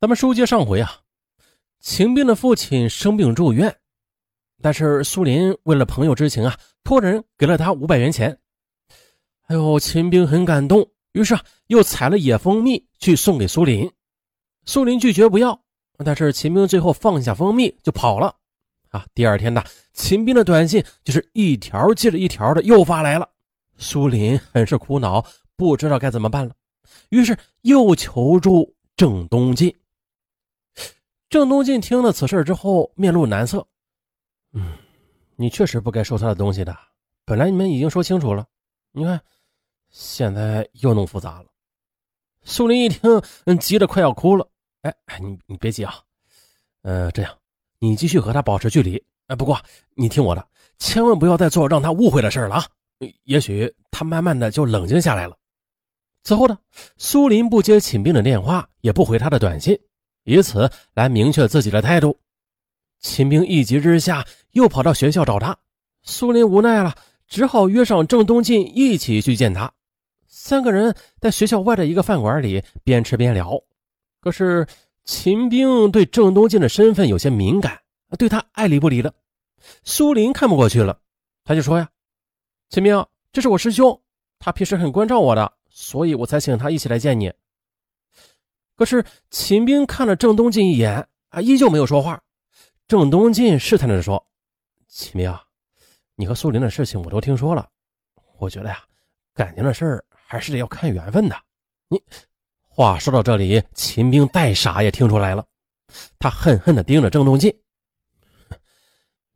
咱们书接上回啊，秦兵的父亲生病住院，但是苏林为了朋友之情啊，托人给了他五百元钱。哎呦，秦兵很感动，于是啊，又采了野蜂蜜去送给苏林。苏林拒绝不要，但是秦兵最后放下蜂蜜就跑了。啊，第二天呢，秦兵的短信就是一条接着一条的又发来了。苏林很是苦恼，不知道该怎么办了，于是又求助郑东进。郑东进听了此事之后，面露难色。嗯，你确实不该收他的东西的。本来你们已经说清楚了，你看，现在又弄复杂了。苏林一听，嗯，急得快要哭了。哎哎，你你别急啊，呃，这样，你继续和他保持距离。哎，不过你听我的，千万不要再做让他误会的事了啊。也许他慢慢的就冷静下来了。此后呢，苏林不接秦兵的电话，也不回他的短信。以此来明确自己的态度。秦兵一急之下又跑到学校找他，苏林无奈了，只好约上郑东进一起去见他。三个人在学校外的一个饭馆里边吃边聊。可是秦兵对郑东进的身份有些敏感，对他爱理不理的。苏林看不过去了，他就说：“呀，秦兵，这是我师兄，他平时很关照我的，所以我才请他一起来见你。”可是秦兵看了郑东进一眼，啊，依旧没有说话。郑东进试探着说：“秦兵啊，你和苏林的事情我都听说了，我觉得呀，感情的事儿还是得要看缘分的。”你话说到这里，秦兵再傻也听出来了，他恨恨地盯着郑东进：“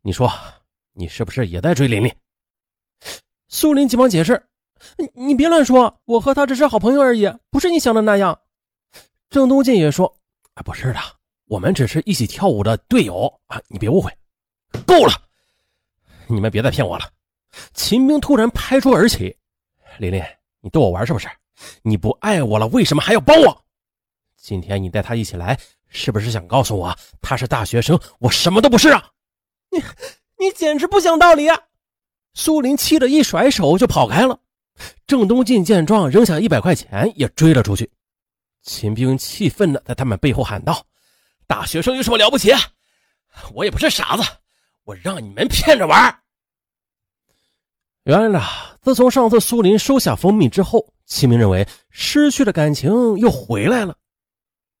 你说，你是不是也在追琳琳？”苏林急忙解释：“你你别乱说，我和他只是好朋友而已，不是你想的那样。”郑东进也说：“啊，不是的，我们只是一起跳舞的队友啊，你别误会。”够了，你们别再骗我了。秦兵突然拍桌而起：“琳琳，你逗我玩是不是？你不爱我了，为什么还要帮我？今天你带他一起来，是不是想告诉我他是大学生，我什么都不是啊？你你简直不讲道理啊！”苏林气得一甩手就跑开了。郑东进见状，扔下一百块钱也追了出去。秦兵气愤的在他们背后喊道：“大学生有什么了不起？我也不是傻子，我让你们骗着玩。”原来呢，自从上次苏林收下蜂蜜之后，秦明认为失去的感情又回来了。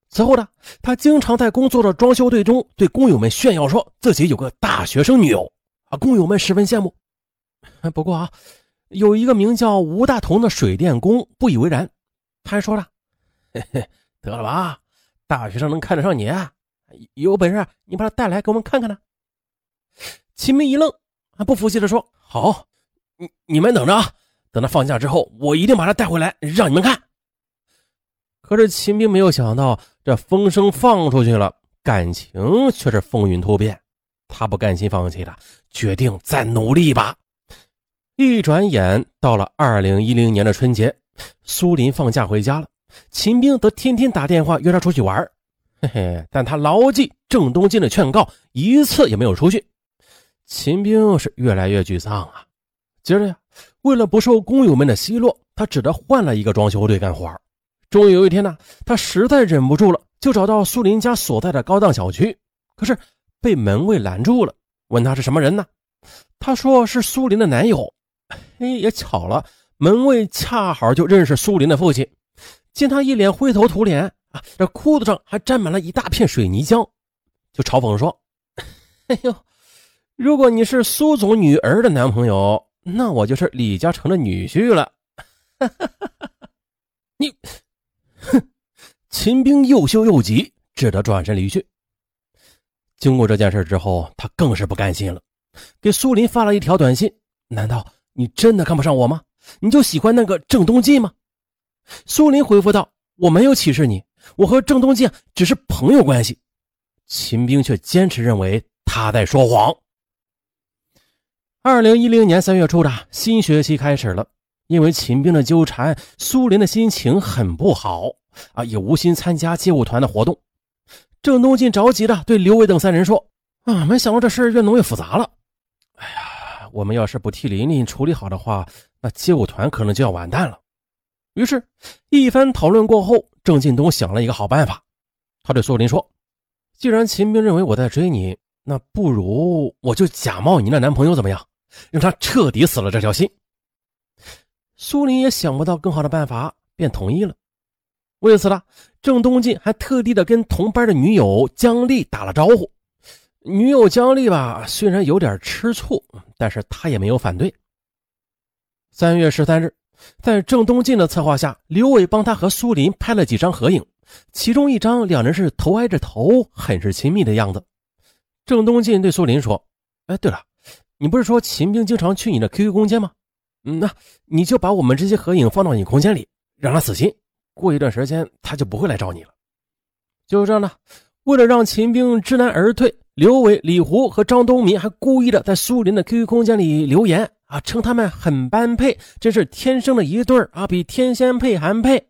此后呢，他经常在工作的装修队中对工友们炫耀说自己有个大学生女友啊，工友们十分羡慕。不过啊，有一个名叫吴大同的水电工不以为然，他还说了。嘿嘿，得了吧，大学生能看得上你？有本事你把他带来给我们看看呢。秦明一愣，还不服气的说：“好，你你们等着啊，等他放假之后，我一定把他带回来让你们看。”可是秦兵没有想到，这风声放出去了，感情却是风云突变。他不甘心放弃的，决定再努力一把。一转眼到了二零一零年的春节，苏林放假回家了。秦兵则天天打电话约他出去玩，嘿嘿，但他牢记郑东进的劝告，一次也没有出去。秦兵是越来越沮丧啊。接着呀，为了不受工友们的奚落，他只得换了一个装修队干活。终于有一天呢，他实在忍不住了，就找到苏林家所在的高档小区，可是被门卫拦住了，问他是什么人呢？他说是苏林的男友。嘿，也巧了，门卫恰好就认识苏林的父亲。见他一脸灰头土脸啊，这裤子上还沾满了一大片水泥浆，就嘲讽说：“哎呦，如果你是苏总女儿的男朋友，那我就是李嘉诚的女婿了。”你，哼！秦兵又羞又急，只得转身离去。经过这件事之后，他更是不甘心了，给苏林发了一条短信：“难道你真的看不上我吗？你就喜欢那个郑东进吗？”苏林回复道：“我没有歧视你，我和郑东进只是朋友关系。”秦兵却坚持认为他在说谎。二零一零年三月初的新学期开始了，因为秦兵的纠缠，苏林的心情很不好啊，也无心参加街舞团的活动。郑东进着急的对刘伟等三人说：“啊，没想到这事越弄越复杂了。哎呀，我们要是不替琳琳处理好的话，那街舞团可能就要完蛋了。”于是，一番讨论过后，郑进东想了一个好办法。他对苏林说：“既然秦兵认为我在追你，那不如我就假冒你的男朋友，怎么样？让他彻底死了这条心。”苏林也想不到更好的办法，便同意了。为此呢，郑东进还特地的跟同班的女友姜丽打了招呼。女友姜丽吧，虽然有点吃醋，但是她也没有反对。三月十三日，在郑东进的策划下，刘伟帮他和苏林拍了几张合影，其中一张两人是头挨着头，很是亲密的样子。郑东进对苏林说：“哎，对了，你不是说秦兵经常去你的 QQ 空间吗？嗯，那你就把我们这些合影放到你空间里，让他死心。过一段时间，他就不会来找你了。”就这样呢，为了让秦兵知难而退，刘伟、李胡和张东民还故意的在苏林的 QQ 空间里留言。啊，称他们很般配，真是天生的一对啊，比天仙配还配。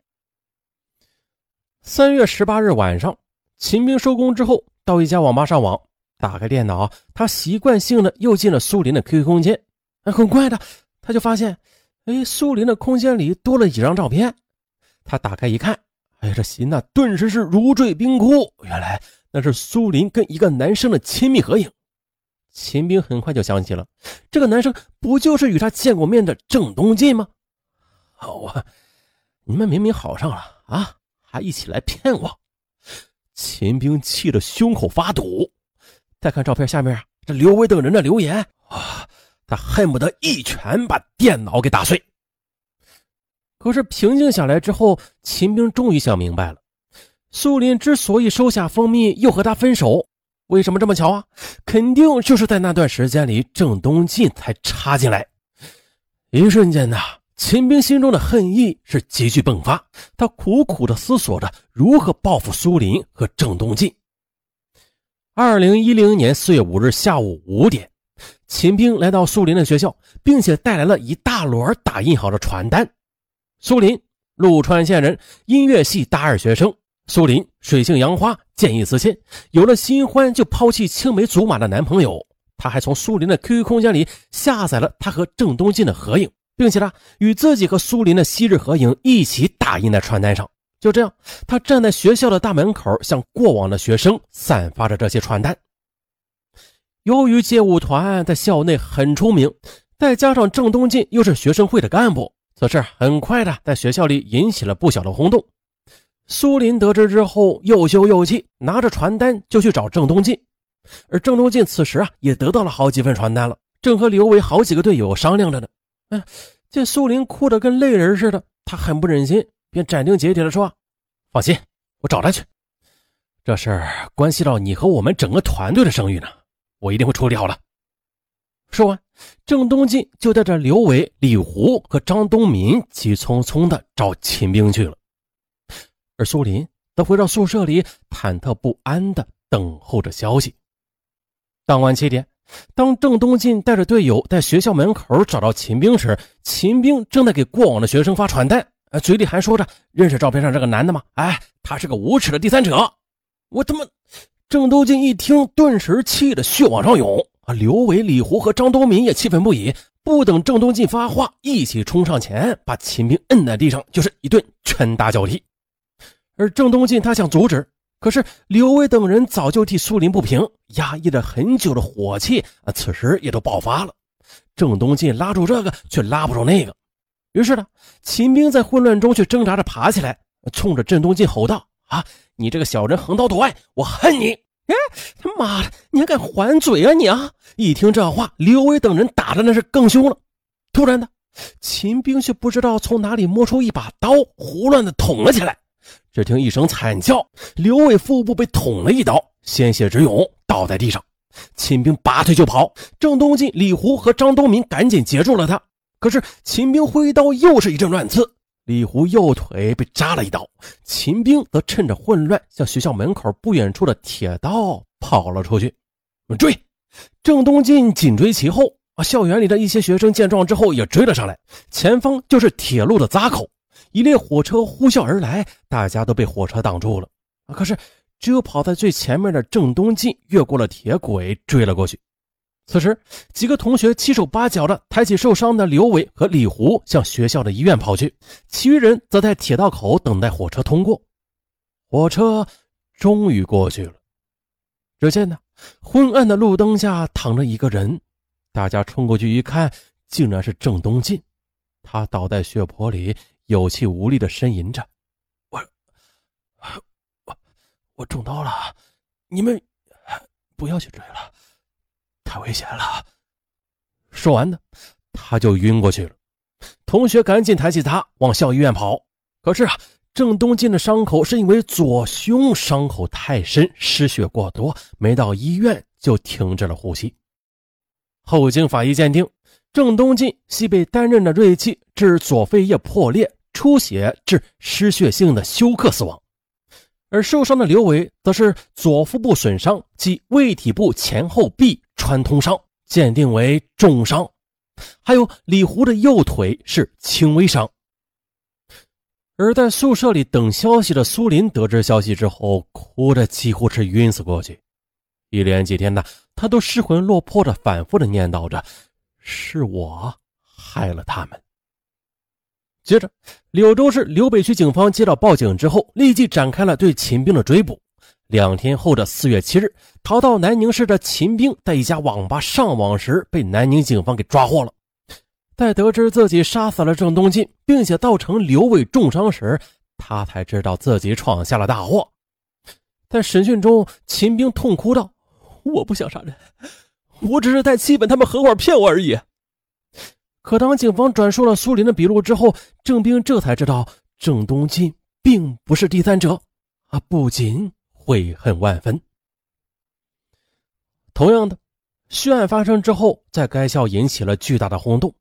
三月十八日晚上，秦兵收工之后到一家网吧上网，打开电脑，他习惯性的又进了苏林的 QQ 空间。很快的，他就发现，哎，苏林的空间里多了几张照片。他打开一看，哎呀，这心呐顿时是如坠冰窟。原来那是苏林跟一个男生的亲密合影。秦兵很快就想起了，这个男生不就是与他见过面的郑东进吗？好啊，你们明明好上了啊，还一起来骗我！秦兵气得胸口发堵。再看照片下面这刘伟等人的留言啊，他恨不得一拳把电脑给打碎。可是平静下来之后，秦兵终于想明白了，苏林之所以收下蜂蜜，又和他分手。为什么这么巧啊？肯定就是在那段时间里，郑东进才插进来。一瞬间呐，秦兵心中的恨意是急剧迸发，他苦苦的思索着如何报复苏林和郑东进。二零一零年四月五日下午五点，秦兵来到苏林的学校，并且带来了一大摞打印好的传单。苏林，陆川县人，音乐系大二学生。苏林水性杨花，见异思迁，有了新欢就抛弃青梅竹马的男朋友。他还从苏林的 QQ 空间里下载了他和郑东进的合影，并且呢，与自己和苏林的昔日合影一起打印在传单上。就这样，他站在学校的大门口，向过往的学生散发着这些传单。由于街舞团在校内很出名，再加上郑东进又是学生会的干部，此事很快的在学校里引起了不小的轰动。苏林得知之后，又羞又气，拿着传单就去找郑东进。而郑东进此时啊，也得到了好几份传单了，正和刘伟好几个队友商量着呢。哎，见苏林哭得跟泪人似的，他很不忍心，便斩钉截铁地说：“放心，我找他去。这事儿关系到你和我们整个团队的声誉呢，我一定会处理好的。”说完，郑东进就带着刘伟、李胡和张东民急匆匆地找秦兵去了。而苏林则回到宿舍里，忐忑不安地等候着消息。当晚七点，当郑东进带着队友在学校门口找到秦兵时，秦兵正在给过往的学生发传单，嘴里还说着：“认识照片上这个男的吗？哎，他是个无耻的第三者！”我他妈！郑东进一听，顿时气得血往上涌。啊，刘伟、李胡和张东民也气愤不已，不等郑东进发话，一起冲上前，把秦兵摁在地上，就是一顿拳打脚踢。而郑东进他想阻止，可是刘伟等人早就替苏林不平，压抑了很久的火气啊，此时也都爆发了。郑东进拉住这个，却拉不住那个。于是呢，秦兵在混乱中却挣扎着爬起来，冲着郑东进吼道：“啊，你这个小人横刀夺爱，我恨你！哎，他妈的，你还敢还嘴啊你啊！”一听这话，刘伟等人打的那是更凶了。突然的，秦兵却不知道从哪里摸出一把刀，胡乱的捅了起来。只听一声惨叫，刘伟腹部被捅了一刀，鲜血直涌，倒在地上。秦兵拔腿就跑，郑东进、李胡和张东民赶紧截住了他。可是秦兵挥刀又是一阵乱刺，李胡右腿被扎了一刀，秦兵则趁着混乱向学校门口不远处的铁道跑了出去。追！郑东进紧追其后。啊！校园里的一些学生见状之后也追了上来，前方就是铁路的闸口。一列火车呼啸而来，大家都被火车挡住了。可是，只有跑在最前面的郑东进越过了铁轨，追了过去。此时，几个同学七手八脚的抬起受伤的刘伟和李胡，向学校的医院跑去。其余人则在铁道口等待火车通过。火车终于过去了。只见呢，昏暗的路灯下躺着一个人，大家冲过去一看，竟然是郑东进。他倒在血泊里，有气无力的呻吟着：“我，我，我中刀了，你们不要去追了，太危险了。”说完呢，他就晕过去了。同学赶紧抬起他往校医院跑。可是啊，郑东进的伤口是因为左胸伤口太深，失血过多，没到医院就停止了呼吸。后经法医鉴定。郑东进系被单刃的锐器致左肺叶破裂、出血致失血性的休克死亡，而受伤的刘伟则是左腹部损伤及胃体部前后壁穿通伤，鉴定为重伤。还有李胡的右腿是轻微伤。而在宿舍里等消息的苏林得知消息之后，哭得几乎是晕死过去，一连几天呢，他都失魂落魄的反复的念叨着。是我害了他们。接着，柳州市柳北区警方接到报警之后，立即展开了对秦兵的追捕。两天后的四月七日，逃到南宁市的秦兵在一家网吧上网时，被南宁警方给抓获了。在得知自己杀死了郑东进，并且造成刘伟重伤时，他才知道自己闯下了大祸。在审讯中，秦兵痛哭道：“我不想杀人。”我只是在气愤他们合伙骗我而已。可当警方转述了苏林的笔录之后，郑兵这才知道郑东进并不是第三者，啊，不仅悔恨万分。同样的，血案发生之后，在该校引起了巨大的轰动，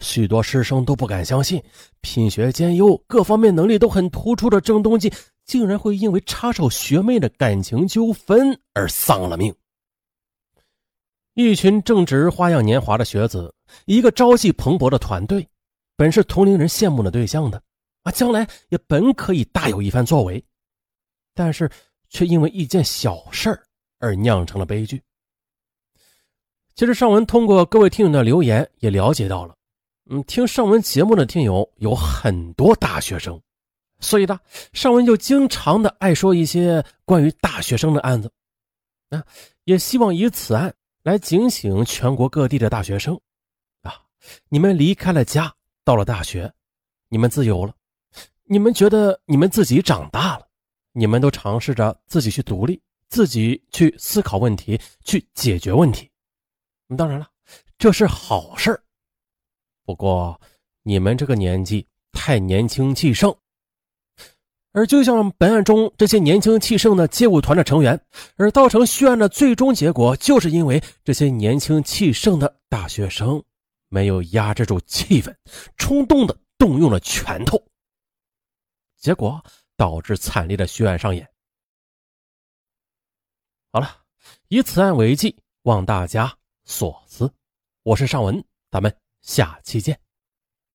许多师生都不敢相信，品学兼优、各方面能力都很突出的郑东进，竟然会因为插手学妹的感情纠纷而丧了命。一群正值花样年华的学子，一个朝气蓬勃的团队，本是同龄人羡慕的对象的，啊，将来也本可以大有一番作为，但是却因为一件小事而酿成了悲剧。其实上文通过各位听友的留言也了解到了，嗯，听上文节目的听友有很多大学生，所以呢，上文就经常的爱说一些关于大学生的案子，啊，也希望以此案。来警醒全国各地的大学生，啊！你们离开了家，到了大学，你们自由了，你们觉得你们自己长大了，你们都尝试着自己去独立，自己去思考问题，去解决问题。当然了，这是好事不过，你们这个年纪太年轻气盛。而就像本案中这些年轻气盛的街舞团的成员，而造成血案的最终结果，就是因为这些年轻气盛的大学生没有压制住气氛，冲动的动用了拳头，结果导致惨烈的血案上演。好了，以此案为记，望大家所思。我是尚文，咱们下期见。